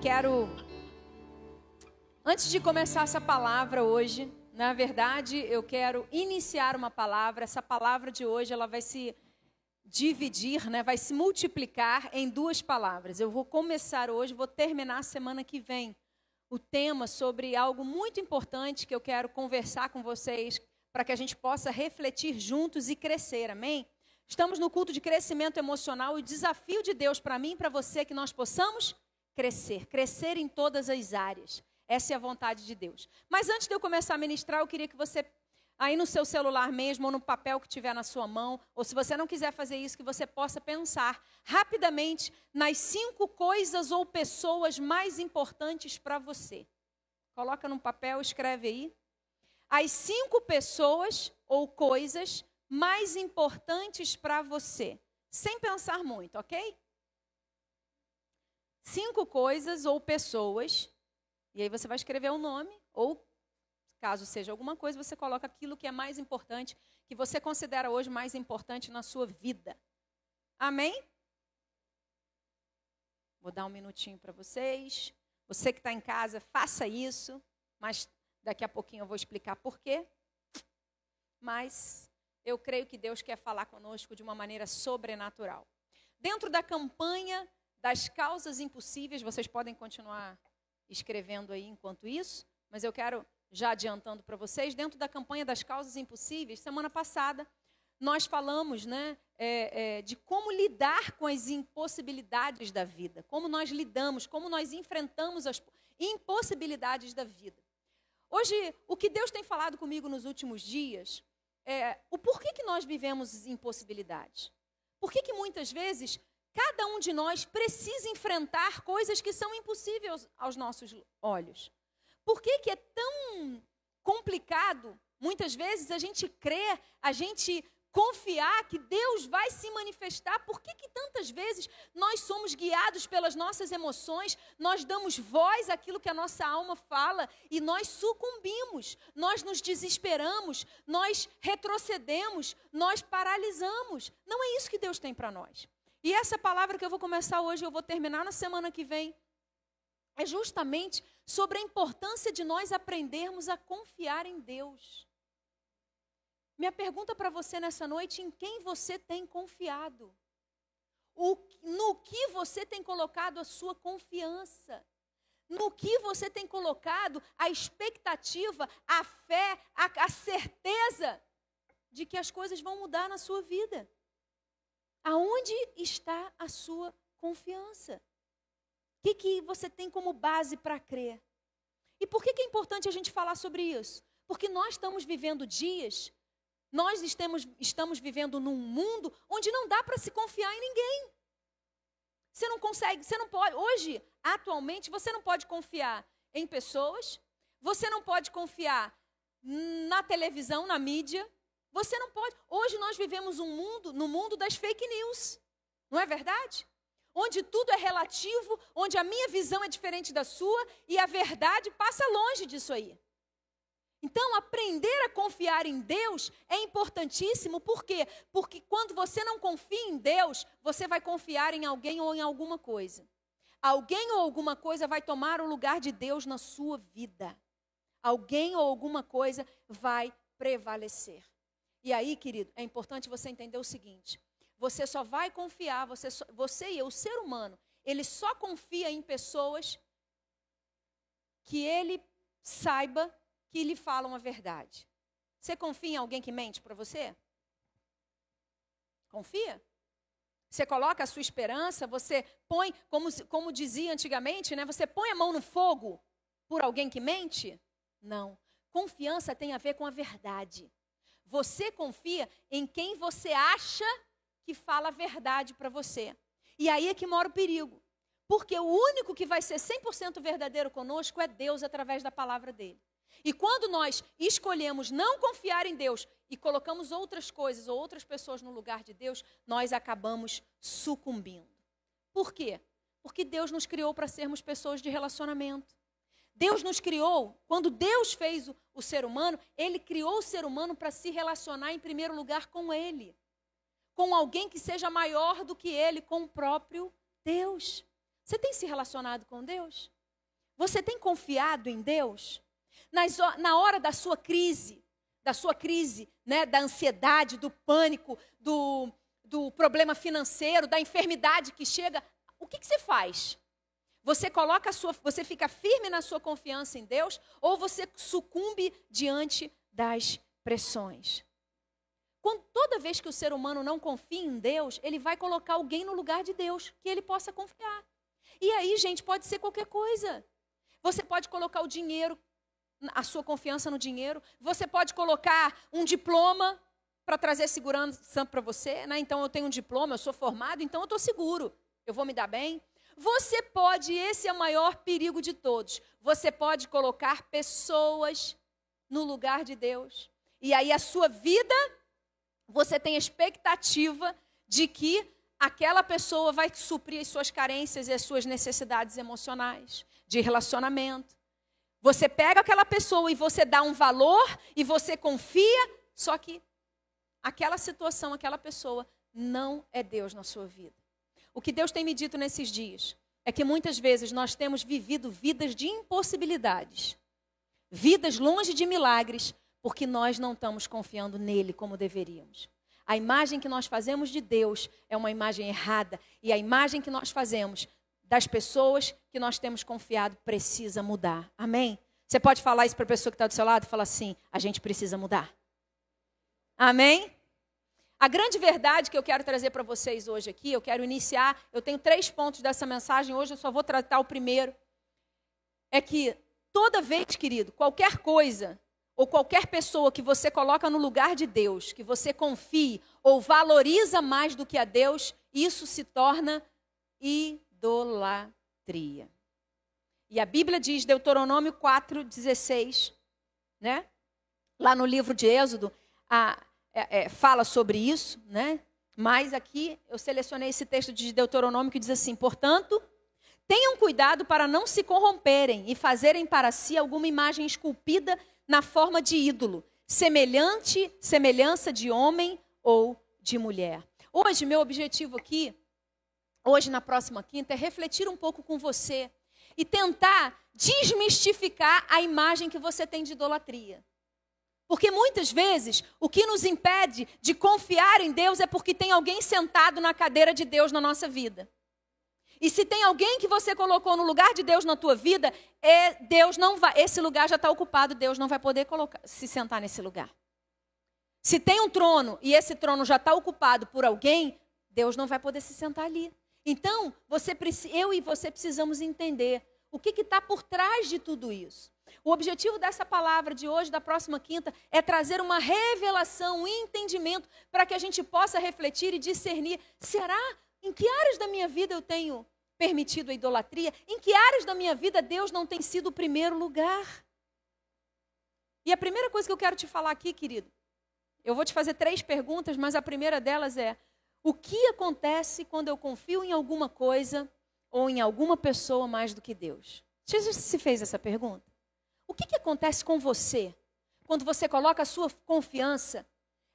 quero, antes de começar essa palavra hoje, na verdade, eu quero iniciar uma palavra. Essa palavra de hoje, ela vai se dividir, né? vai se multiplicar em duas palavras. Eu vou começar hoje, vou terminar semana que vem o tema sobre algo muito importante que eu quero conversar com vocês para que a gente possa refletir juntos e crescer. Amém? Estamos no culto de crescimento emocional e o desafio de Deus para mim e para você que nós possamos crescer, crescer em todas as áreas. Essa é a vontade de Deus. Mas antes de eu começar a ministrar, eu queria que você, aí no seu celular mesmo, ou no papel que tiver na sua mão, ou se você não quiser fazer isso, que você possa pensar rapidamente nas cinco coisas ou pessoas mais importantes para você. Coloca no papel, escreve aí. As cinco pessoas ou coisas mais importantes para você. Sem pensar muito, ok? Cinco coisas ou pessoas, e aí você vai escrever o um nome, ou caso seja alguma coisa, você coloca aquilo que é mais importante, que você considera hoje mais importante na sua vida. Amém? Vou dar um minutinho para vocês. Você que está em casa, faça isso, mas daqui a pouquinho eu vou explicar por quê. Mas eu creio que Deus quer falar conosco de uma maneira sobrenatural. Dentro da campanha das causas impossíveis, vocês podem continuar escrevendo aí enquanto isso, mas eu quero já adiantando para vocês, dentro da campanha das causas impossíveis, semana passada, nós falamos né, é, é, de como lidar com as impossibilidades da vida, como nós lidamos, como nós enfrentamos as impossibilidades da vida. Hoje, o que Deus tem falado comigo nos últimos dias é o porquê que nós vivemos impossibilidades. Por que, que muitas vezes Cada um de nós precisa enfrentar coisas que são impossíveis aos nossos olhos. Por que, que é tão complicado, muitas vezes, a gente crer, a gente confiar que Deus vai se manifestar? Por que, que tantas vezes nós somos guiados pelas nossas emoções, nós damos voz àquilo que a nossa alma fala e nós sucumbimos, nós nos desesperamos, nós retrocedemos, nós paralisamos? Não é isso que Deus tem para nós. E essa palavra que eu vou começar hoje, eu vou terminar na semana que vem, é justamente sobre a importância de nós aprendermos a confiar em Deus. Minha pergunta para você nessa noite: em quem você tem confiado? O, no que você tem colocado a sua confiança? No que você tem colocado a expectativa, a fé, a, a certeza de que as coisas vão mudar na sua vida? Aonde está a sua confiança? O que, que você tem como base para crer? E por que, que é importante a gente falar sobre isso? Porque nós estamos vivendo dias, nós estamos, estamos vivendo num mundo onde não dá para se confiar em ninguém. Você não consegue, você não pode. Hoje, atualmente, você não pode confiar em pessoas, você não pode confiar na televisão, na mídia, você não pode. Hoje nós vivemos um mundo, no mundo das fake news. Não é verdade? Onde tudo é relativo, onde a minha visão é diferente da sua e a verdade passa longe disso aí. Então, aprender a confiar em Deus é importantíssimo, por quê? Porque quando você não confia em Deus, você vai confiar em alguém ou em alguma coisa. Alguém ou alguma coisa vai tomar o lugar de Deus na sua vida. Alguém ou alguma coisa vai prevalecer. E aí, querido, é importante você entender o seguinte: você só vai confiar, você, só, você e eu, o ser humano, ele só confia em pessoas que ele saiba que lhe falam a verdade. Você confia em alguém que mente para você? Confia? Você coloca a sua esperança, você põe, como, como dizia antigamente, né? Você põe a mão no fogo por alguém que mente? Não. Confiança tem a ver com a verdade. Você confia em quem você acha que fala a verdade para você. E aí é que mora o perigo. Porque o único que vai ser 100% verdadeiro conosco é Deus através da palavra dele. E quando nós escolhemos não confiar em Deus e colocamos outras coisas ou outras pessoas no lugar de Deus, nós acabamos sucumbindo. Por quê? Porque Deus nos criou para sermos pessoas de relacionamento. Deus nos criou, quando Deus fez o, ser humano, Ele criou o ser humano para se relacionar em primeiro lugar com Ele. Com alguém que seja maior do que Ele, com o próprio Deus. Você tem se relacionado com Deus? Você tem confiado em Deus? Nas, na hora da sua crise, da sua crise, né, da ansiedade, do pânico, do, do problema financeiro, da enfermidade que chega, o que, que você faz? Você coloca sua, você fica firme na sua confiança em Deus ou você sucumbe diante das pressões? Quando, toda vez que o ser humano não confia em Deus, ele vai colocar alguém no lugar de Deus que ele possa confiar. E aí, gente, pode ser qualquer coisa. Você pode colocar o dinheiro, a sua confiança no dinheiro. Você pode colocar um diploma para trazer segurança para você. Né? Então, eu tenho um diploma, eu sou formado, então eu estou seguro. Eu vou me dar bem. Você pode, esse é o maior perigo de todos. Você pode colocar pessoas no lugar de Deus. E aí a sua vida, você tem expectativa de que aquela pessoa vai suprir as suas carências e as suas necessidades emocionais, de relacionamento. Você pega aquela pessoa e você dá um valor e você confia, só que aquela situação, aquela pessoa não é Deus na sua vida. O que Deus tem me dito nesses dias é que muitas vezes nós temos vivido vidas de impossibilidades, vidas longe de milagres, porque nós não estamos confiando nele como deveríamos. A imagem que nós fazemos de Deus é uma imagem errada, e a imagem que nós fazemos das pessoas que nós temos confiado precisa mudar. Amém? Você pode falar isso para a pessoa que está do seu lado falar assim: a gente precisa mudar. Amém? A grande verdade que eu quero trazer para vocês hoje aqui, eu quero iniciar, eu tenho três pontos dessa mensagem, hoje eu só vou tratar o primeiro. É que toda vez, querido, qualquer coisa ou qualquer pessoa que você coloca no lugar de Deus, que você confie ou valoriza mais do que a Deus, isso se torna idolatria. E a Bíblia diz, Deuteronômio 4,16, né? Lá no livro de Êxodo, a, é, é, fala sobre isso, né? Mas aqui eu selecionei esse texto de Deuteronômio que diz assim: portanto, tenham cuidado para não se corromperem e fazerem para si alguma imagem esculpida na forma de ídolo, semelhante, semelhança de homem ou de mulher. Hoje, meu objetivo aqui, hoje na próxima quinta, é refletir um pouco com você e tentar desmistificar a imagem que você tem de idolatria. Porque muitas vezes o que nos impede de confiar em Deus é porque tem alguém sentado na cadeira de Deus na nossa vida. E se tem alguém que você colocou no lugar de Deus na tua vida, é, Deus não vai, esse lugar já está ocupado, Deus não vai poder colocar, se sentar nesse lugar. Se tem um trono e esse trono já está ocupado por alguém, Deus não vai poder se sentar ali. Então, você, eu e você precisamos entender o que está por trás de tudo isso. O objetivo dessa palavra de hoje, da próxima quinta, é trazer uma revelação, um entendimento, para que a gente possa refletir e discernir: será em que áreas da minha vida eu tenho permitido a idolatria? Em que áreas da minha vida Deus não tem sido o primeiro lugar? E a primeira coisa que eu quero te falar aqui, querido, eu vou te fazer três perguntas, mas a primeira delas é: o que acontece quando eu confio em alguma coisa ou em alguma pessoa mais do que Deus? Já se fez essa pergunta? O que, que acontece com você quando você coloca a sua confiança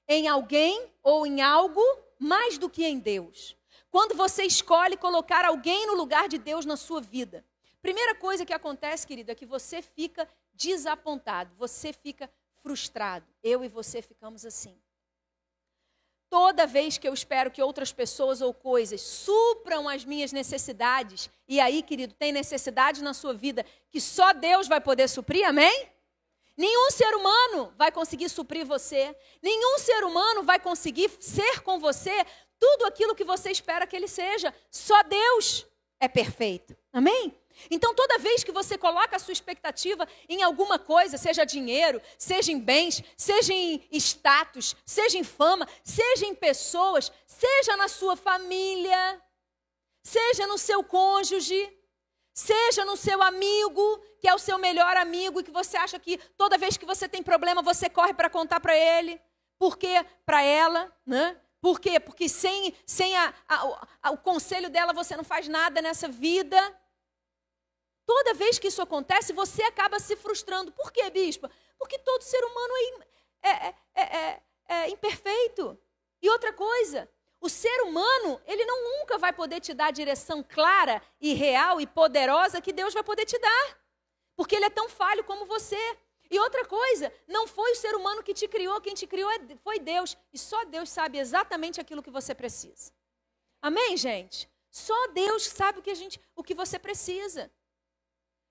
em alguém ou em algo mais do que em Deus? Quando você escolhe colocar alguém no lugar de Deus na sua vida. Primeira coisa que acontece, querido, é que você fica desapontado, você fica frustrado. Eu e você ficamos assim. Toda vez que eu espero que outras pessoas ou coisas supram as minhas necessidades, e aí, querido, tem necessidade na sua vida que só Deus vai poder suprir, amém? Nenhum ser humano vai conseguir suprir você, nenhum ser humano vai conseguir ser com você tudo aquilo que você espera que ele seja. Só Deus é perfeito, amém? Então, toda vez que você coloca a sua expectativa em alguma coisa, seja dinheiro, seja em bens, seja em status, seja em fama, seja em pessoas, seja na sua família, seja no seu cônjuge, seja no seu amigo, que é o seu melhor amigo e que você acha que toda vez que você tem problema você corre para contar para ele, porque para ela, né? Por quê? Porque sem, sem a, a, a, o conselho dela você não faz nada nessa vida. Toda vez que isso acontece, você acaba se frustrando. Por quê, bispa? Porque todo ser humano é, é, é, é imperfeito. E outra coisa, O ser humano, ele não nunca vai poder te dar a direção clara e real e poderosa que Deus vai poder te dar. Porque ele é tão falho como você. E outra coisa, não foi o ser humano que te criou, quem te criou é foi Deus. E só Deus sabe exatamente aquilo que você precisa. Amém, gente? Só Deus sabe o que, a gente, o que você precisa.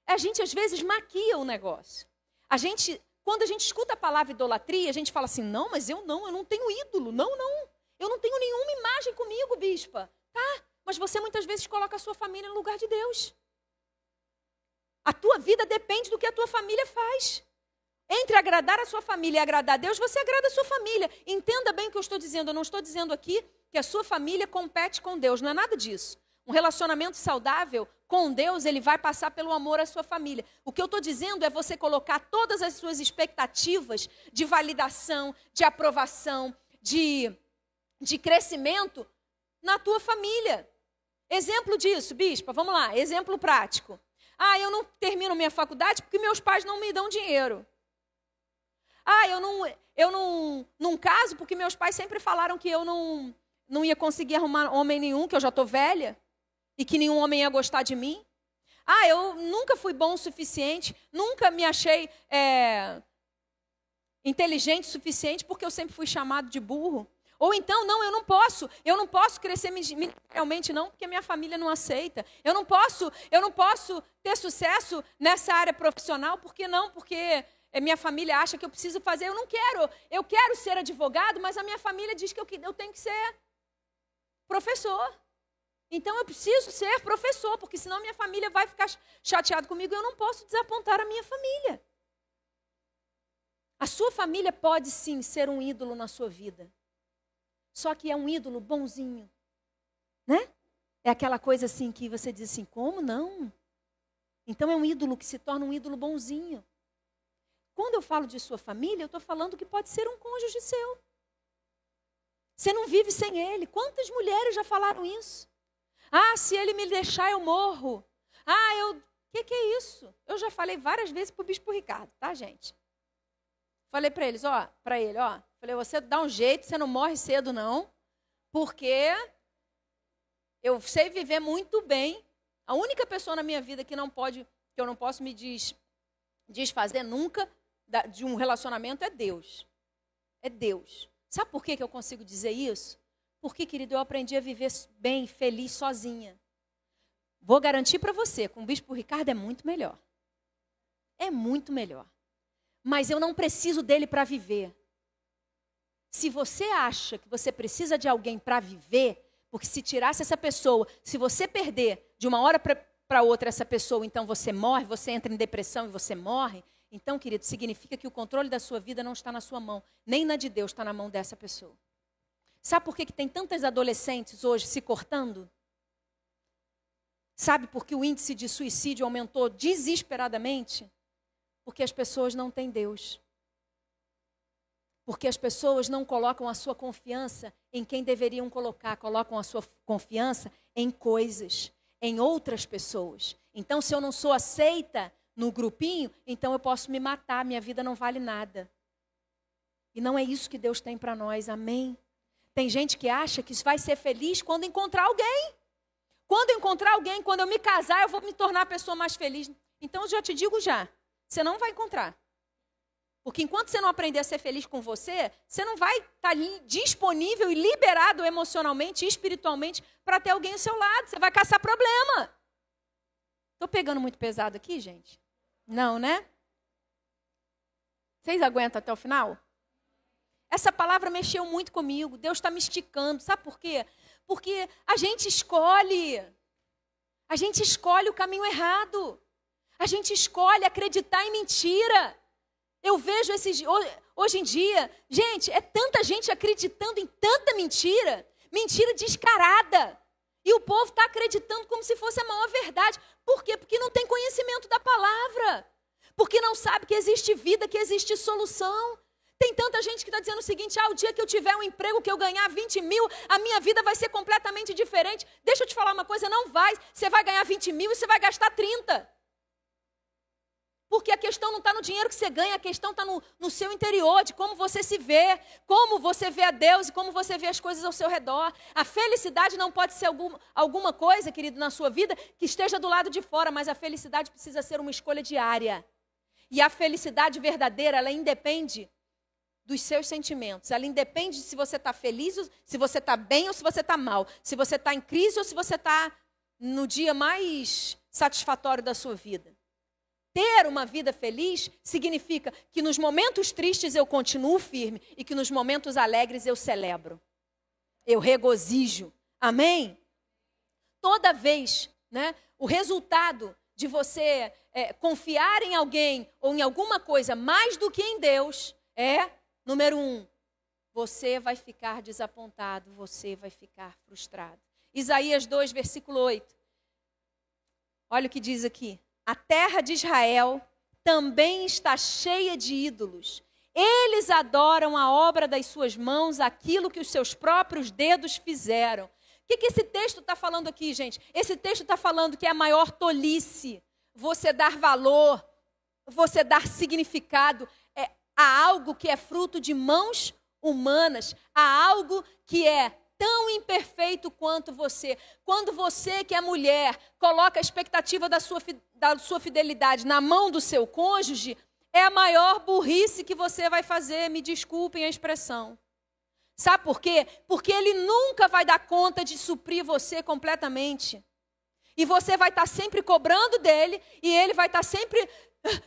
A gente às vezes maquia o negócio. A gente, quando a gente escuta a palavra idolatria, a gente fala assim: não, mas eu não, eu não tenho ídolo. Não, não. Eu não tenho nenhuma imagem comigo, bispa. Tá, mas você muitas vezes coloca a sua família no lugar de Deus. A tua vida depende do que a tua família faz. Entre agradar a sua família e agradar a Deus, você agrada a sua família. Entenda bem o que eu estou dizendo. Eu não estou dizendo aqui que a sua família compete com Deus. Não é nada disso. Um relacionamento saudável com Deus, ele vai passar pelo amor à sua família. O que eu estou dizendo é você colocar todas as suas expectativas de validação, de aprovação, de, de crescimento na tua família. Exemplo disso, bispa, vamos lá, exemplo prático. Ah, eu não termino minha faculdade porque meus pais não me dão dinheiro. Ah, eu não, eu não, não caso porque meus pais sempre falaram que eu não, não ia conseguir arrumar homem nenhum, que eu já estou velha e que nenhum homem ia gostar de mim. Ah, eu nunca fui bom o suficiente, nunca me achei é, inteligente o suficiente porque eu sempre fui chamado de burro. Ou então, não, eu não posso, eu não posso crescer realmente não, porque minha família não aceita. Eu não posso, eu não posso ter sucesso nessa área profissional, porque não, porque minha família acha que eu preciso fazer. Eu não quero, eu quero ser advogado, mas a minha família diz que eu, eu tenho que ser professor. Então eu preciso ser professor, porque senão minha família vai ficar chateada comigo e eu não posso desapontar a minha família. A sua família pode sim ser um ídolo na sua vida. Só que é um ídolo bonzinho. Né? É aquela coisa assim que você diz assim: como não? Então é um ídolo que se torna um ídolo bonzinho. Quando eu falo de sua família, eu estou falando que pode ser um cônjuge seu. Você não vive sem ele. Quantas mulheres já falaram isso? Ah, se ele me deixar, eu morro. Ah, eu. O que, que é isso? Eu já falei várias vezes para o bispo Ricardo, tá, gente? Falei para eles, ó, para ele, ó. Falei, você dá um jeito, você não morre cedo, não. Porque eu sei viver muito bem. A única pessoa na minha vida que não pode, que eu não posso me des, desfazer nunca de um relacionamento é Deus. É Deus. Sabe por que, que eu consigo dizer isso? Porque, querido, eu aprendi a viver bem, feliz, sozinha. Vou garantir para você, com o Bispo Ricardo é muito melhor. É muito melhor. Mas eu não preciso dele para viver. Se você acha que você precisa de alguém para viver, porque se tirasse essa pessoa, se você perder de uma hora para outra essa pessoa, então você morre, você entra em depressão e você morre. Então, querido, significa que o controle da sua vida não está na sua mão, nem na de Deus, está na mão dessa pessoa. Sabe por que, que tem tantas adolescentes hoje se cortando? Sabe por que o índice de suicídio aumentou desesperadamente? Porque as pessoas não têm Deus. Porque as pessoas não colocam a sua confiança em quem deveriam colocar, colocam a sua confiança em coisas, em outras pessoas. Então, se eu não sou aceita no grupinho, então eu posso me matar, minha vida não vale nada. E não é isso que Deus tem para nós, amém? Tem gente que acha que vai ser feliz quando encontrar alguém. Quando encontrar alguém, quando eu me casar, eu vou me tornar a pessoa mais feliz. Então, eu já te digo já, você não vai encontrar. Porque enquanto você não aprender a ser feliz com você, você não vai estar tá disponível e liberado emocionalmente e espiritualmente para ter alguém ao seu lado. Você vai caçar problema. Estou pegando muito pesado aqui, gente? Não, né? Vocês aguentam até o final? Essa palavra mexeu muito comigo. Deus está me esticando. Sabe por quê? Porque a gente escolhe. A gente escolhe o caminho errado. A gente escolhe acreditar em mentira. Eu vejo esses hoje em dia, gente, é tanta gente acreditando em tanta mentira, mentira descarada. E o povo está acreditando como se fosse a maior verdade. Por quê? Porque não tem conhecimento da palavra. Porque não sabe que existe vida, que existe solução. Tem tanta gente que está dizendo o seguinte: ah, o dia que eu tiver um emprego que eu ganhar 20 mil, a minha vida vai ser completamente diferente. Deixa eu te falar uma coisa: não vai. Você vai ganhar 20 mil e você vai gastar 30. Porque a questão não está no dinheiro que você ganha, a questão está no, no, seu interior, de como você se vê, como você vê a Deus e como você vê as coisas ao seu redor. A felicidade não pode ser algum, alguma coisa, querido, na sua vida que esteja do lado de fora, mas a felicidade precisa ser uma escolha diária. E a felicidade verdadeira, ela independe dos seus sentimentos. Ela independe de se você está feliz, se você está bem ou se você está mal. Se você está em crise ou se você está no dia mais satisfatório da sua vida. Ter uma vida feliz significa que nos momentos tristes eu continuo firme e que nos momentos alegres eu celebro. Eu regozijo. Amém? Toda vez, né, o resultado de você é, confiar em alguém ou em alguma coisa mais do que em Deus é, número um, você vai ficar desapontado, você vai ficar frustrado. Isaías 2, versículo 8. Olha o que diz aqui a terra de Israel também está cheia de ídolos. Eles adoram a obra das suas mãos, aquilo que os seus próprios dedos fizeram. O que, que esse texto está falando aqui, gente? Esse texto está falando que é a maior tolice você dar valor, você dar significado é, a algo que é fruto de mãos humanas, a algo que é tão imperfeito quanto você. Quando você, que é mulher, coloca a expectativa da sua, da sua fidelidade na mão do seu cônjuge, é a maior burrice que você vai fazer, me desculpem a expressão. Sabe por quê? Porque ele nunca vai dar conta de suprir você completamente. E você vai estar sempre cobrando dele, e ele vai estar sempre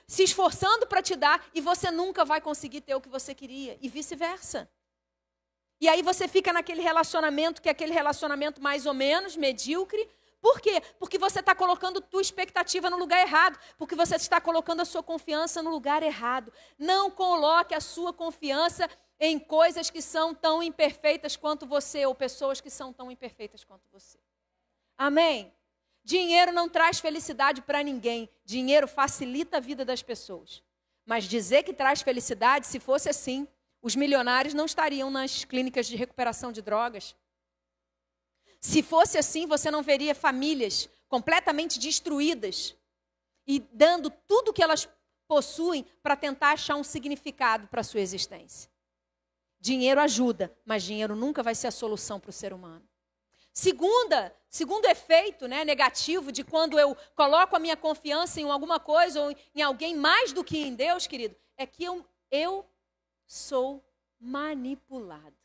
se esforçando para te dar, e você nunca vai conseguir ter o que você queria, e vice-versa. E aí você fica naquele relacionamento que é aquele relacionamento mais ou menos medíocre. Por quê? Porque você está colocando tua expectativa no lugar errado. Porque você está colocando a sua confiança no lugar errado. Não coloque a sua confiança em coisas que são tão imperfeitas quanto você, ou pessoas que são tão imperfeitas quanto você. Amém? Dinheiro não traz felicidade para ninguém. Dinheiro facilita a vida das pessoas. Mas dizer que traz felicidade, se fosse assim, os milionários não estariam nas clínicas de recuperação de drogas. Se fosse assim, você não veria famílias completamente destruídas e dando tudo que elas possuem para tentar achar um significado para a sua existência. Dinheiro ajuda, mas dinheiro nunca vai ser a solução para o ser humano. Segunda, segundo efeito né, negativo de quando eu coloco a minha confiança em alguma coisa ou em alguém mais do que em Deus, querido, é que eu, eu sou manipulado.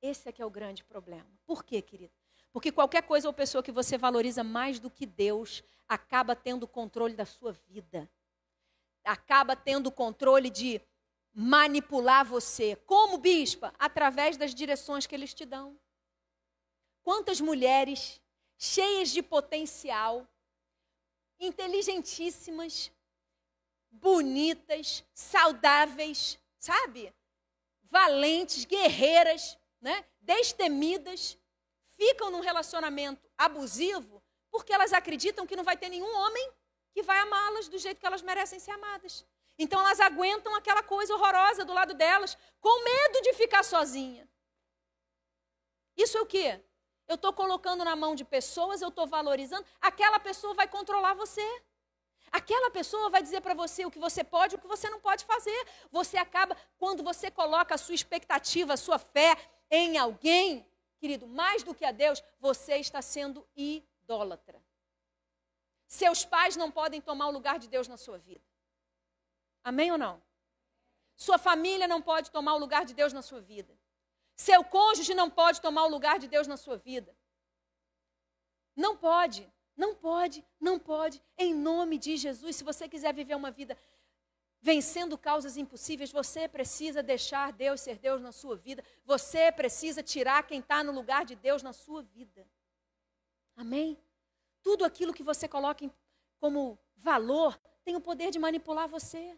Esse é que é o grande problema. Por quê, querido? Porque qualquer coisa ou pessoa que você valoriza mais do que Deus acaba tendo controle da sua vida. Acaba tendo controle de manipular você. Como bispa? Através das direções que eles te dão. Quantas mulheres cheias de potencial, inteligentíssimas, bonitas, saudáveis, sabe? Valentes, guerreiras, né? Destemidas, ficam num relacionamento abusivo porque elas acreditam que não vai ter nenhum homem que vai amá-las do jeito que elas merecem ser amadas. Então elas aguentam aquela coisa horrorosa do lado delas, com medo de ficar sozinha. Isso é o quê? Eu estou colocando na mão de pessoas, eu estou valorizando, aquela pessoa vai controlar você. Aquela pessoa vai dizer para você o que você pode e o que você não pode fazer. Você acaba, quando você coloca a sua expectativa, a sua fé em alguém, querido, mais do que a Deus, você está sendo idólatra. Seus pais não podem tomar o lugar de Deus na sua vida. Amém ou não? Sua família não pode tomar o lugar de Deus na sua vida. Seu cônjuge não pode tomar o lugar de Deus na sua vida. Não pode. Não pode, não pode. Em nome de Jesus, se você quiser viver uma vida vencendo causas impossíveis, você precisa deixar Deus ser Deus na sua vida. Você precisa tirar quem está no lugar de Deus na sua vida. Amém? Tudo aquilo que você coloca como valor tem o poder de manipular você.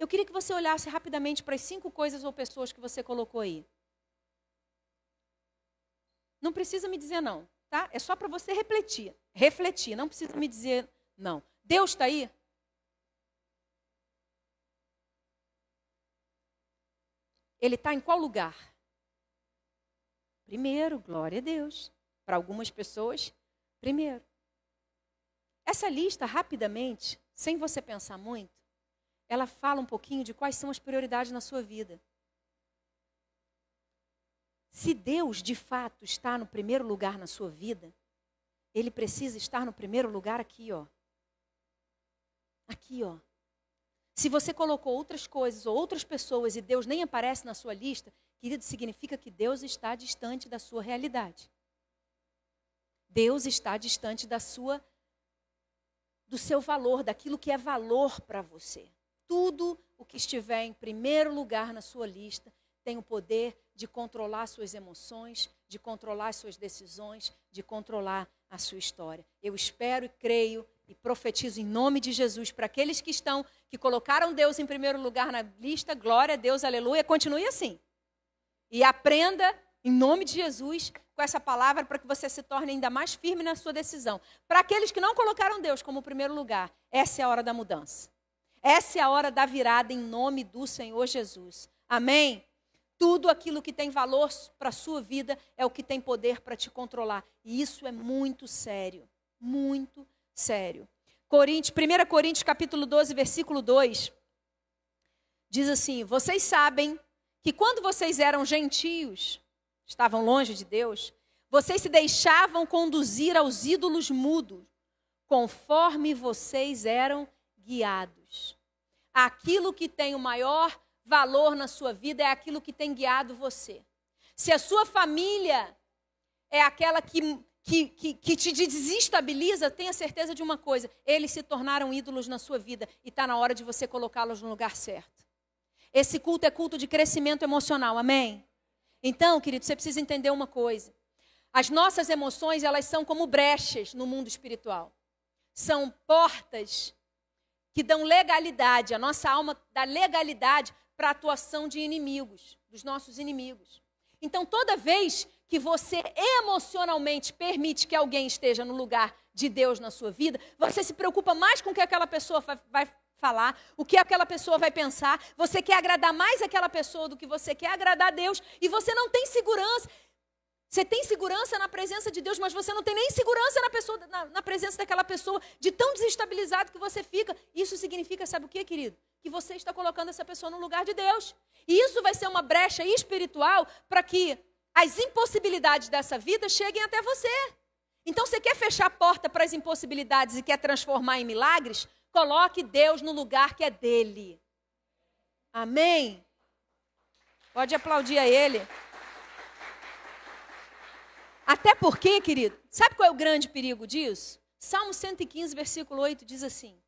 Eu queria que você olhasse rapidamente para as cinco coisas ou pessoas que você colocou aí. Não precisa me dizer não tá? É só para você refletir. Refletir, não precisa me dizer não. Deus está aí? Ele está em qual lugar? Primeiro, glória a Deus. Para algumas pessoas, primeiro. Essa lista, rapidamente, sem você pensar muito, ela fala um pouquinho de quais são as prioridades na sua vida. Se Deus, de fato, está no primeiro lugar na sua vida, ele precisa estar no primeiro lugar aqui, ó. Aqui, ó. Se você colocou outras coisas ou outras pessoas e Deus nem aparece na sua lista, querido, significa que Deus está distante da sua realidade. Deus está distante da sua do seu valor, daquilo que é valor para você. Tudo o que estiver em primeiro lugar na sua lista tem o poder de controlar suas emoções, de controlar suas decisões, de controlar a sua história. Eu espero e creio e profetizo em nome de Jesus para aqueles que estão, que colocaram Deus em primeiro lugar na lista, glória a Deus, aleluia, continue assim. E aprenda, em nome de Jesus, com essa palavra para que você se torne ainda mais firme na sua decisão. Para aqueles que não colocaram Deus como primeiro lugar, essa é a hora da mudança. Essa é a hora da virada em nome do Senhor Jesus. Amém? Tudo aquilo que tem valor para a sua vida é o que tem poder para te controlar. E isso é muito sério. Muito sério. Coríntios, 1 Coríntios capítulo 12, versículo 2. Diz assim: Vocês sabem que quando vocês eram gentios, estavam longe de Deus, vocês se deixavam conduzir aos ídolos mudos, conforme vocês eram guiados. Aquilo que tem o maior valor na sua vida é aquilo que tem guiado você. Se a sua família é aquela que, que, que, que te desestabiliza, tenha certeza de uma coisa: eles se tornaram ídolos na sua vida e está na hora de você colocá-los no lugar certo. Esse culto é culto de crescimento emocional, amém? Então, querido, você precisa entender uma coisa. As nossas emoções, elas são como brechas no mundo espiritual. São portas que dão legalidade, a nossa alma dá legalidade para a atuação de inimigos, dos nossos inimigos. Então, toda vez que você emocionalmente permite que alguém esteja no lugar de Deus na sua vida, você se preocupa mais com o que aquela pessoa vai falar, o que aquela pessoa vai pensar, você quer agradar mais aquela pessoa do que você quer agradar a Deus, e você não tem segurança. Você tem segurança na presença de Deus, mas você não tem nem segurança na, pessoa, na, na, presença daquela pessoa, de tão desestabilizado que você fica. Isso significa, sabe o que, querido? Que você está colocando essa pessoa no lugar de Deus. E isso vai ser uma brecha espiritual para que as impossibilidades dessa vida cheguem até você. Então, você quer fechar a porta para as impossibilidades e quer transformar em milagres? Coloque Deus no lugar que é dele. Amém? Pode aplaudir a ele. Até porque, querido, sabe qual é o grande perigo disso? Salmo 115, versículo 8 diz assim: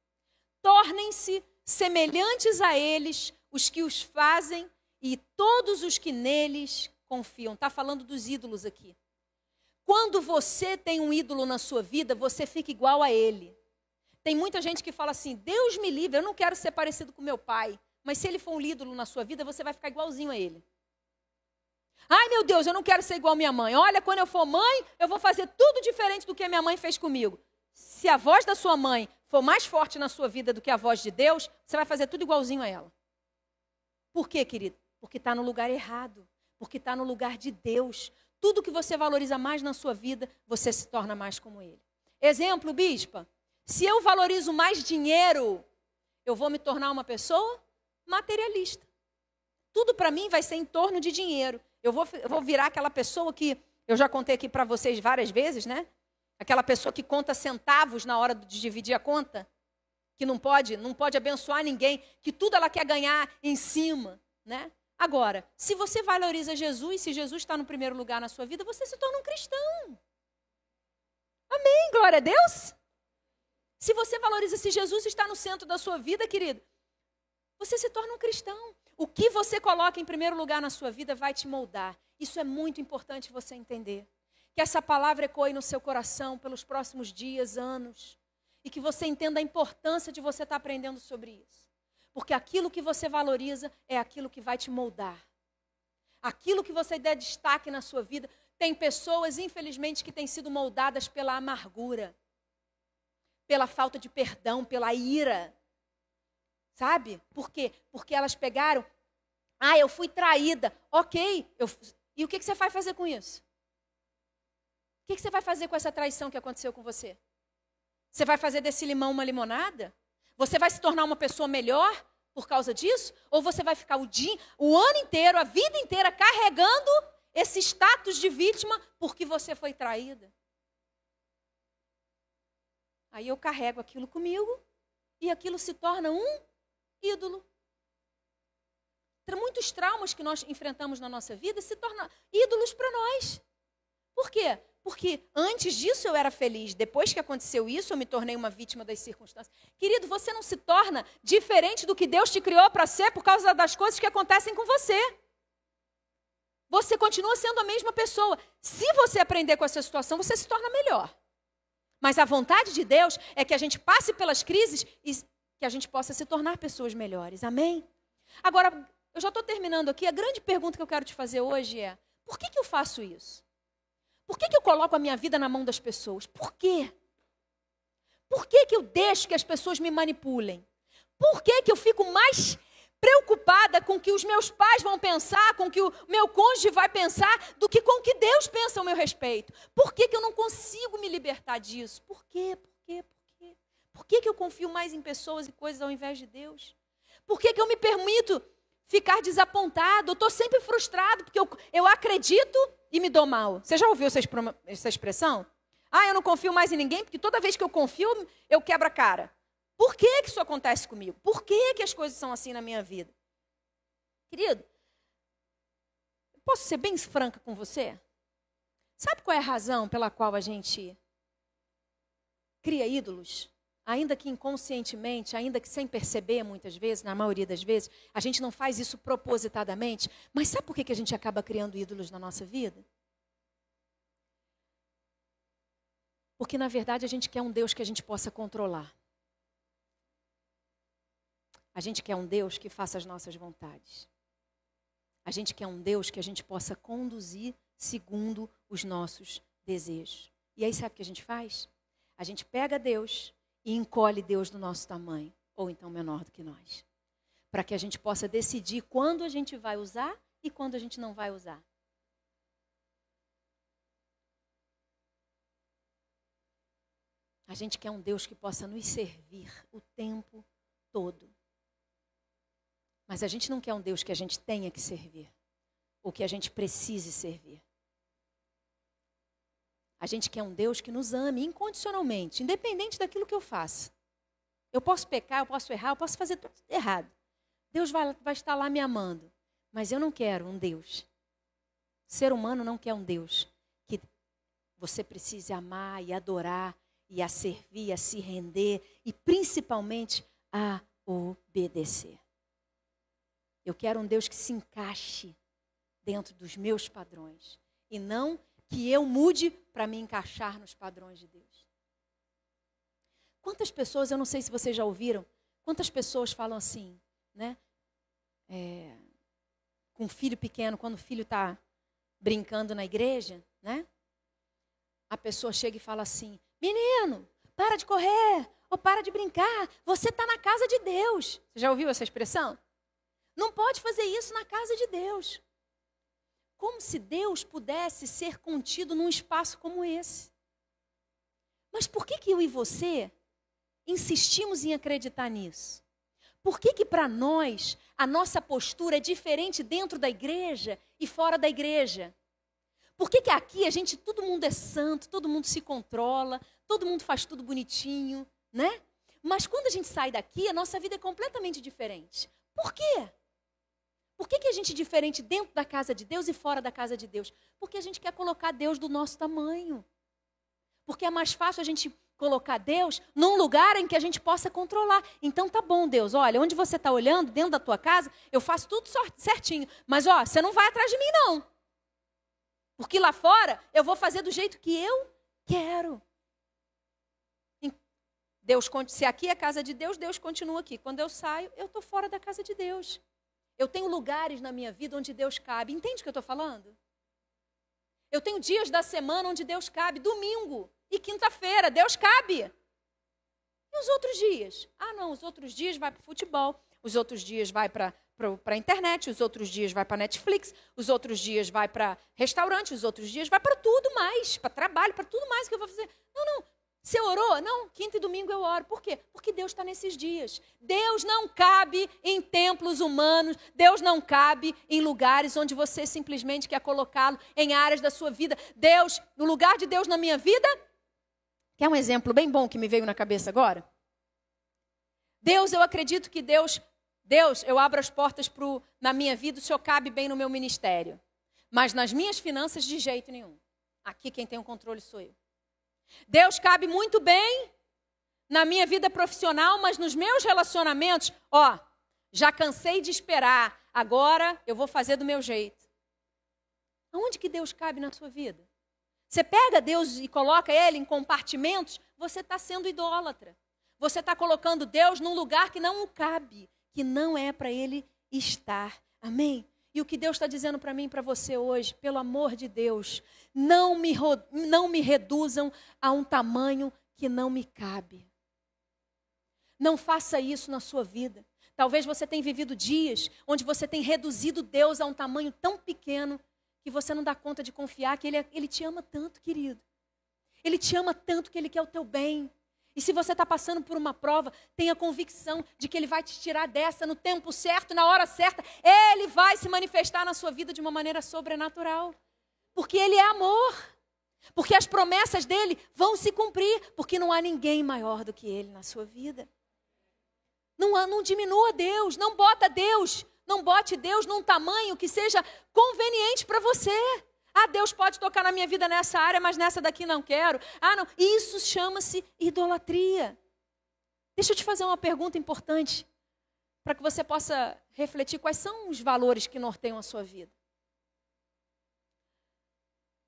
Tornem-se semelhantes a eles os que os fazem e todos os que neles confiam. Está falando dos ídolos aqui. Quando você tem um ídolo na sua vida, você fica igual a ele. Tem muita gente que fala assim: Deus me livre, eu não quero ser parecido com meu pai. Mas se ele for um ídolo na sua vida, você vai ficar igualzinho a ele. Ai, meu Deus, eu não quero ser igual minha mãe. Olha, quando eu for mãe, eu vou fazer tudo diferente do que minha mãe fez comigo. Se a voz da sua mãe for mais forte na sua vida do que a voz de Deus, você vai fazer tudo igualzinho a ela. Por quê, querido? Porque está no lugar errado. Porque está no lugar de Deus. Tudo que você valoriza mais na sua vida, você se torna mais como ele. Exemplo, bispa. Se eu valorizo mais dinheiro, eu vou me tornar uma pessoa materialista. Tudo para mim vai ser em torno de dinheiro. Eu vou, eu vou virar aquela pessoa que eu já contei aqui para vocês várias vezes, né? Aquela pessoa que conta centavos na hora de dividir a conta, que não pode, não pode abençoar ninguém, que tudo ela quer ganhar em cima, né? Agora, se você valoriza Jesus, se Jesus está no primeiro lugar na sua vida, você se torna um cristão. Amém, glória a Deus. Se você valoriza, se Jesus está no centro da sua vida, querido, você se torna um cristão. O que você coloca em primeiro lugar na sua vida vai te moldar. Isso é muito importante você entender. Que essa palavra ecoe no seu coração pelos próximos dias, anos. E que você entenda a importância de você estar aprendendo sobre isso. Porque aquilo que você valoriza é aquilo que vai te moldar. Aquilo que você der destaque na sua vida. Tem pessoas, infelizmente, que têm sido moldadas pela amargura, pela falta de perdão, pela ira, Sabe? Por quê? Porque elas pegaram. Ah, eu fui traída. Ok. Eu... E o que, você vai fazer com isso? O que, você vai fazer com essa traição que aconteceu com você? Você vai fazer desse limão uma limonada? Você vai se tornar uma pessoa melhor por causa disso? Ou você vai ficar o dia, o ano inteiro, a vida inteira carregando esse status de vítima porque você foi traída? Aí eu carrego aquilo comigo e aquilo se torna um ídolo. Muitos traumas que nós enfrentamos na nossa vida se tornam ídolos para nós. Por quê? Porque antes disso eu era feliz, depois que aconteceu isso, eu me tornei uma vítima das circunstâncias. Querido, você não se torna diferente do que Deus te criou para ser por causa das coisas que acontecem com você. Você continua sendo a mesma pessoa. Se você aprender com essa situação, você se torna melhor. Mas a vontade de Deus é que a gente passe pelas crises e que a gente possa se tornar pessoas melhores. Amém? Agora, eu já estou terminando aqui. A grande pergunta que eu quero te fazer hoje é: por que, que eu faço isso? Por que, que eu coloco a minha vida na mão das pessoas? Por quê? Por que, que eu deixo que as pessoas me manipulem? Por que, que eu fico mais preocupada com o que os meus pais vão pensar, com o que o meu cônjuge vai pensar, do que com o que Deus pensa ao meu respeito? Por que, que eu não consigo me libertar disso? Por quê? Por quê? Por? Por que, que eu confio mais em pessoas e coisas ao invés de Deus? Por que, que eu me permito ficar desapontado? Eu estou sempre frustrado, porque eu, eu acredito e me dou mal. Você já ouviu essa, expressão? Ah, eu não confio mais em ninguém, porque toda vez que eu confio, eu quebro a cara. Por que, que isso acontece comigo? Por que, que as coisas são assim na minha vida? Querido, posso ser bem franca com você? Sabe qual é a razão pela qual a gente cria ídolos? Ainda que inconscientemente, ainda que sem perceber muitas vezes, na maioria das vezes, a gente não faz isso propositadamente. Mas sabe por que a gente acaba criando ídolos na nossa vida? Porque na verdade a gente quer um Deus que a gente possa controlar. A gente quer um Deus que faça as nossas vontades. A gente quer um Deus que a gente possa conduzir segundo os nossos desejos. E aí sabe o que a gente faz? A gente pega Deus e encolhe Deus do nosso tamanho, ou então menor do que nós, para que a gente possa decidir quando a gente vai usar e quando a gente não vai usar. A gente quer um Deus que possa nos servir o tempo todo. Mas a gente não quer um Deus que a gente tenha que servir, ou que a gente precise servir. A gente quer um Deus que nos ame incondicionalmente, independente daquilo que eu faça. Eu posso pecar, eu posso errar, eu posso fazer tudo errado. Deus vai, vai estar lá me amando. Mas eu não quero um Deus. O ser humano não quer um Deus que você precise amar e adorar e a servir, a se render e principalmente a obedecer. Eu quero um Deus que se encaixe dentro dos meus padrões e não que eu mude para me encaixar nos padrões de Deus. Quantas pessoas, eu não sei se vocês já ouviram, quantas pessoas falam assim, né? É, com um filho pequeno, quando o filho está brincando na igreja, né? A pessoa chega e fala assim: Menino, para de correr, ou para de brincar, você está na casa de Deus. Você já ouviu essa expressão? Não pode fazer isso na casa de Deus. Como se Deus pudesse ser contido num espaço como esse. Mas por que, que eu e você insistimos em acreditar nisso? Por que, que para nós a nossa postura é diferente dentro da igreja e fora da igreja? Por que, que aqui a gente, todo mundo é santo, todo mundo se controla, todo mundo faz tudo bonitinho, né? Mas quando a gente sai daqui, a nossa vida é completamente diferente. Por quê? Por que, que a gente é diferente dentro da casa de Deus e fora da casa de Deus? Porque a gente quer colocar Deus do nosso tamanho. Porque é mais fácil a gente colocar Deus num lugar em que a gente possa controlar. Então tá bom, Deus, olha, onde você está olhando, dentro da tua casa, eu faço tudo certinho. Mas ó, você não vai atrás de mim, não. Porque lá fora eu vou fazer do jeito que eu quero. Deus, se aqui é a casa de Deus, Deus continua aqui. Quando eu saio, eu estou fora da casa de Deus. Eu tenho lugares na minha vida onde Deus cabe. Entende o que eu estou falando? Eu tenho dias da semana onde Deus cabe. Domingo e quinta-feira, Deus cabe. E os outros dias? Ah, não, os outros dias vai para o futebol. Os outros dias vai para para a internet, os outros dias vai para Netflix, os outros dias vai para restaurante, os outros dias vai para tudo mais, para trabalho, para tudo mais que eu vou fazer. Não, não. Você orou? Não, quinta e domingo eu oro. Por quê? Porque Deus está nesses dias. Deus não cabe em templos humanos, Deus não cabe em lugares onde você simplesmente quer colocá-lo em áreas da sua vida. Deus, no lugar de Deus na minha vida, quer um exemplo bem bom que me veio na cabeça agora? Deus, eu acredito que Deus, Deus, eu abro as portas pro, na minha vida, o Senhor cabe bem no meu ministério. Mas nas minhas finanças, de jeito nenhum. Aqui quem tem o controle sou eu. Deus cabe muito bem na minha vida profissional, mas nos meus relacionamentos, ó, já cansei de esperar, agora eu vou fazer do meu jeito. Aonde que Deus cabe na sua vida? Você pega Deus e coloca Ele em compartimentos, você está sendo idólatra. Você está colocando Deus num lugar que não o cabe, que não é para Ele estar. Amém? E o que Deus está dizendo para mim e para você hoje, pelo amor de Deus, não me, não me reduzam a um tamanho que não me cabe. Não faça isso na sua vida. Talvez você tenha vivido dias onde você tem reduzido Deus a um tamanho tão pequeno que você não dá conta de confiar que Ele, é, ele te ama tanto, querido. Ele te ama tanto que Ele quer o teu bem. E se você está passando por uma prova, tenha convicção de que Ele vai te tirar dessa no tempo certo, na hora certa. Ele vai se manifestar na sua vida de uma maneira sobrenatural. Porque Ele é amor. Porque as promessas dele vão se cumprir. Porque não há ninguém maior do que Ele na sua vida. Não, não diminua Deus, não bota Deus, não bote Deus num tamanho que seja conveniente para você. Ah, Deus pode tocar na minha vida nessa área, mas nessa daqui não quero. Ah, não. Isso chama-se idolatria. Deixa eu te fazer uma pergunta importante, para que você possa refletir quais são os valores que norteiam a sua vida.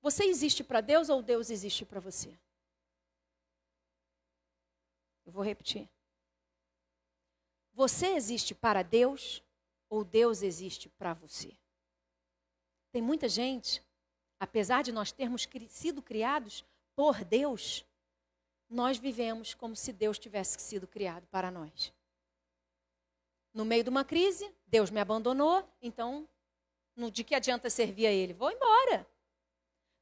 Você existe para Deus ou Deus existe para você? Eu vou repetir. Você existe para Deus ou Deus existe para você? Tem muita gente apesar de nós termos sido criados por Deus, nós vivemos como se Deus tivesse sido criado para nós. No meio de uma crise, Deus me abandonou, então de que adianta servir a Ele? Vou embora.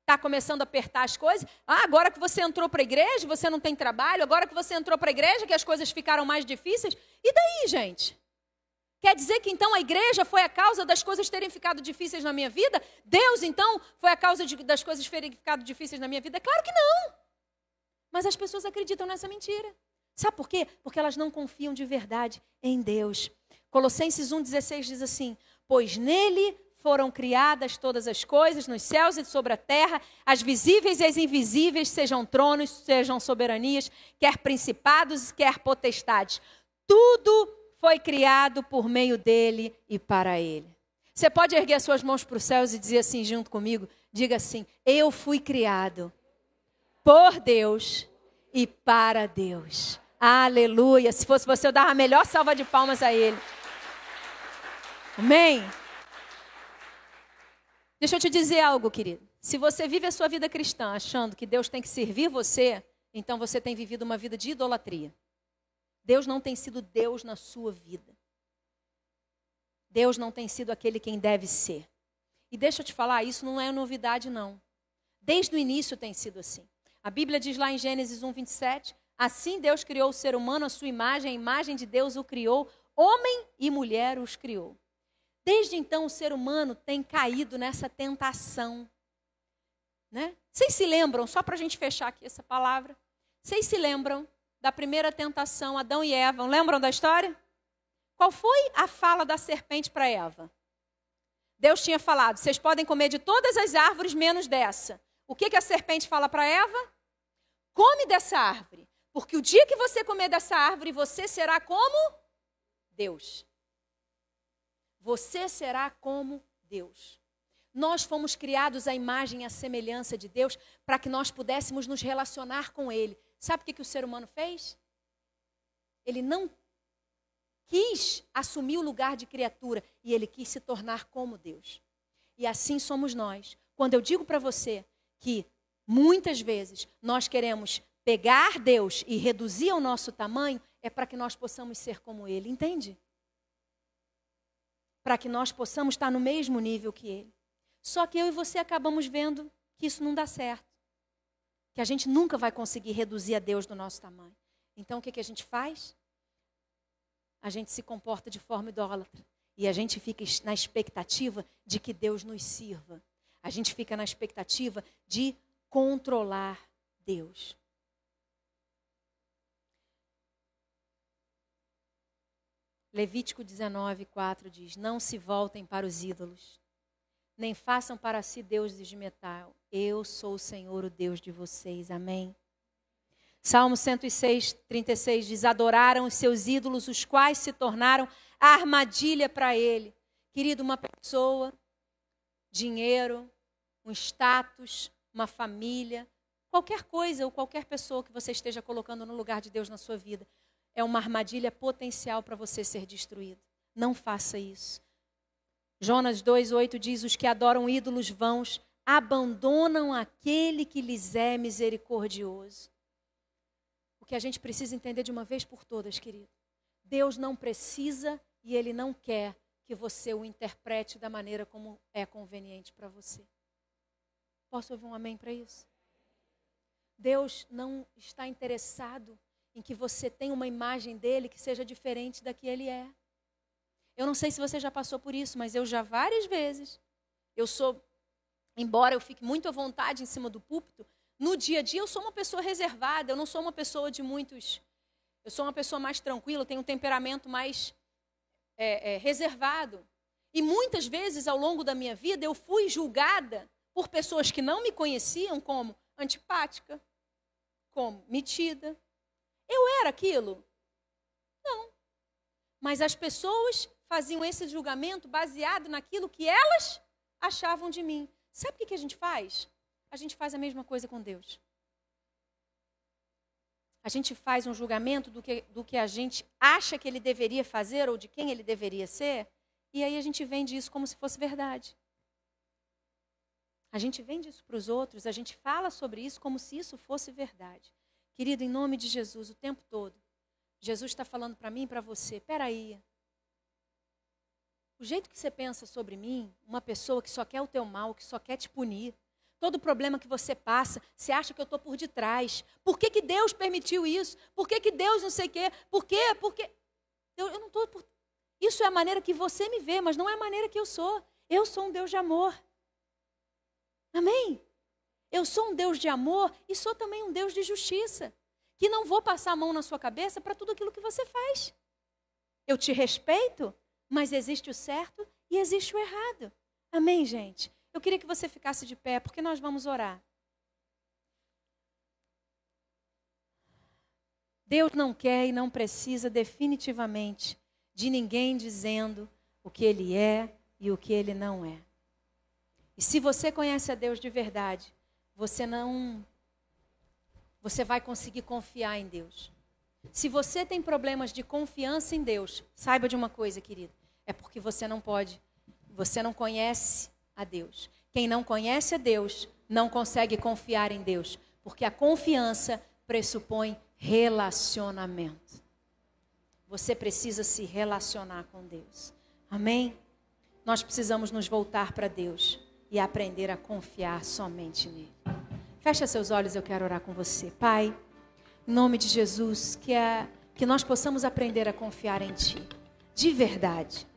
Está começando a apertar as coisas. Ah, agora que você entrou para a igreja, você não tem trabalho. Agora que você entrou para a igreja, que as coisas ficaram mais difíceis. E daí, gente? Quer dizer que então a igreja foi a causa das coisas terem ficado difíceis na minha vida? Deus então foi a causa de, das coisas terem ficado difíceis na minha vida? Claro que não. Mas as pessoas acreditam nessa mentira. Sabe por quê? Porque elas não confiam de verdade em Deus. Colossenses 1,16 diz assim: Pois nele foram criadas todas as coisas, nos céus e sobre a terra, as visíveis e as invisíveis, sejam tronos, sejam soberanias, quer principados, quer potestades. Tudo foi criado por meio dele e para ele. Você pode erguer suas mãos para os céus e dizer assim junto comigo? Diga assim: Eu fui criado por Deus e para Deus. Aleluia. Se fosse você, eu dava a melhor salva de palmas a Ele. Amém? Deixa eu te dizer algo, querido. Se você vive a sua vida cristã achando que Deus tem que servir você, então você tem vivido uma vida de idolatria. Deus não tem sido Deus na sua vida. Deus não tem sido aquele quem deve ser. E deixa eu te falar, isso não é novidade, não. Desde o início tem sido assim. A Bíblia diz lá em Gênesis 1, 27, assim Deus criou o ser humano, a sua imagem, a imagem de Deus o criou, homem e mulher os criou. Desde então o ser humano tem caído nessa tentação. Né? Vocês se lembram, só para a gente fechar aqui essa palavra, vocês se lembram da primeira tentação, Adão e Eva. Lembram da história? Qual foi a fala da serpente para Eva? Deus tinha falado: vocês podem comer de todas as árvores menos dessa. O que, que a serpente fala para Eva? Come dessa árvore, porque o dia que você comer dessa árvore, você será como Deus. Você será como Deus. Nós fomos criados à imagem e à semelhança de Deus para que nós pudéssemos nos relacionar com Ele. Sabe o que, que o ser humano fez? Ele não quis assumir o lugar de criatura e ele quis se tornar como Deus. E assim somos nós. Quando eu digo para você que muitas vezes nós queremos pegar Deus e reduzir ao nosso tamanho, é para que nós possamos ser como Ele, entende? Para que nós possamos estar no mesmo nível que Ele. Só que eu e você acabamos vendo que isso não dá certo. Que a gente nunca vai conseguir reduzir a Deus do nosso tamanho. Então o que, que a gente faz? A gente se comporta de forma idólatra. E a gente fica na expectativa de que Deus nos sirva. A gente fica na expectativa de controlar Deus. Levítico 19, 4 diz: Não se voltem para os ídolos, nem façam para si deuses de metal. Eu sou o Senhor, o Deus de vocês. Amém. Salmo 106, 36 diz: Adoraram os seus ídolos, os quais se tornaram armadilha para ele. Querido, uma pessoa, dinheiro, um status, uma família, qualquer coisa ou qualquer pessoa que você esteja colocando no lugar de Deus na sua vida, é uma armadilha potencial para você ser destruído. Não faça isso. Jonas 2,8 diz: Os que adoram ídolos vãos abandonam aquele que lhes é misericordioso. O que a gente precisa entender de uma vez por todas, querido. Deus não precisa e Ele não quer que você o interprete da maneira como é conveniente para você. Posso ouvir um amém para isso? Deus não está interessado em que você tenha uma imagem dele que seja diferente da que ele é. Eu não sei se você já passou por isso, mas eu já várias vezes, eu sou, embora eu fique muito à vontade em cima do púlpito, no dia a dia eu sou uma pessoa reservada, eu não sou uma pessoa de muitos. Eu sou uma pessoa mais tranquila, tenho um temperamento mais é, é, reservado. E muitas vezes ao longo da minha vida eu fui julgada por pessoas que não me conheciam como antipática, como metida, eu era aquilo? Não. Mas as pessoas faziam esse julgamento baseado naquilo que elas achavam de mim. Sabe o que a gente faz? A gente faz a mesma coisa com Deus. A gente faz um julgamento do que, do que a gente acha que ele deveria fazer ou de quem ele deveria ser, e aí a gente vende isso como se fosse verdade. A gente vende isso para os outros, a gente fala sobre isso como se isso fosse verdade. Querido, em nome de Jesus, o tempo todo, Jesus está falando para mim e para você: peraí. O jeito que você pensa sobre mim, uma pessoa que só quer o teu mal, que só quer te punir, todo problema que você passa, você acha que eu estou por detrás. Por que, que Deus permitiu isso? Por que, que Deus não sei o quê? Por quê? Porque eu, eu não estou por. Isso é a maneira que você me vê, mas não é a maneira que eu sou. Eu sou um Deus de amor. Amém? Eu sou um Deus de amor e sou também um Deus de justiça. Que não vou passar a mão na sua cabeça para tudo aquilo que você faz. Eu te respeito, mas existe o certo e existe o errado. Amém, gente? Eu queria que você ficasse de pé, porque nós vamos orar. Deus não quer e não precisa definitivamente de ninguém dizendo o que ele é e o que ele não é. E se você conhece a Deus de verdade, você não você vai conseguir confiar em Deus. Se você tem problemas de confiança em Deus, saiba de uma coisa, querido, é porque você não pode, você não conhece a Deus. Quem não conhece a Deus não consegue confiar em Deus, porque a confiança pressupõe relacionamento. Você precisa se relacionar com Deus. Amém? Nós precisamos nos voltar para Deus e aprender a confiar somente nele. Fecha seus olhos, eu quero orar com você. Pai, em nome de Jesus, que, é, que nós possamos aprender a confiar em Ti, de verdade.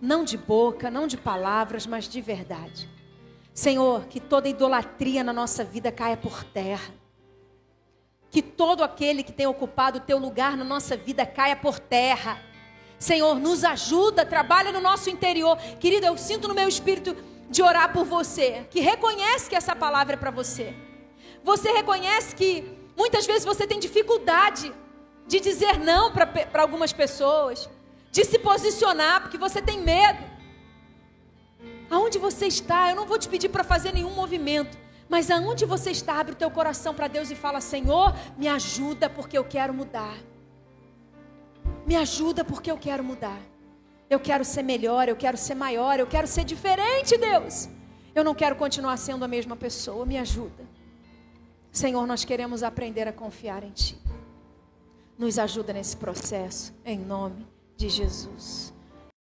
Não de boca, não de palavras, mas de verdade. Senhor, que toda idolatria na nossa vida caia por terra. Que todo aquele que tem ocupado o teu lugar na nossa vida caia por terra. Senhor, nos ajuda, trabalha no nosso interior. Querido, eu sinto no meu espírito de orar por você, que reconhece que essa palavra é para você. Você reconhece que muitas vezes você tem dificuldade de dizer não para algumas pessoas, de se posicionar, porque você tem medo. Aonde você está, eu não vou te pedir para fazer nenhum movimento, mas aonde você está, abre o teu coração para Deus e fala: Senhor, me ajuda porque eu quero mudar. Me ajuda porque eu quero mudar. Eu quero ser melhor, eu quero ser maior, eu quero ser diferente, Deus. Eu não quero continuar sendo a mesma pessoa, me ajuda. Senhor, nós queremos aprender a confiar em Ti. Nos ajuda nesse processo, em nome de Jesus.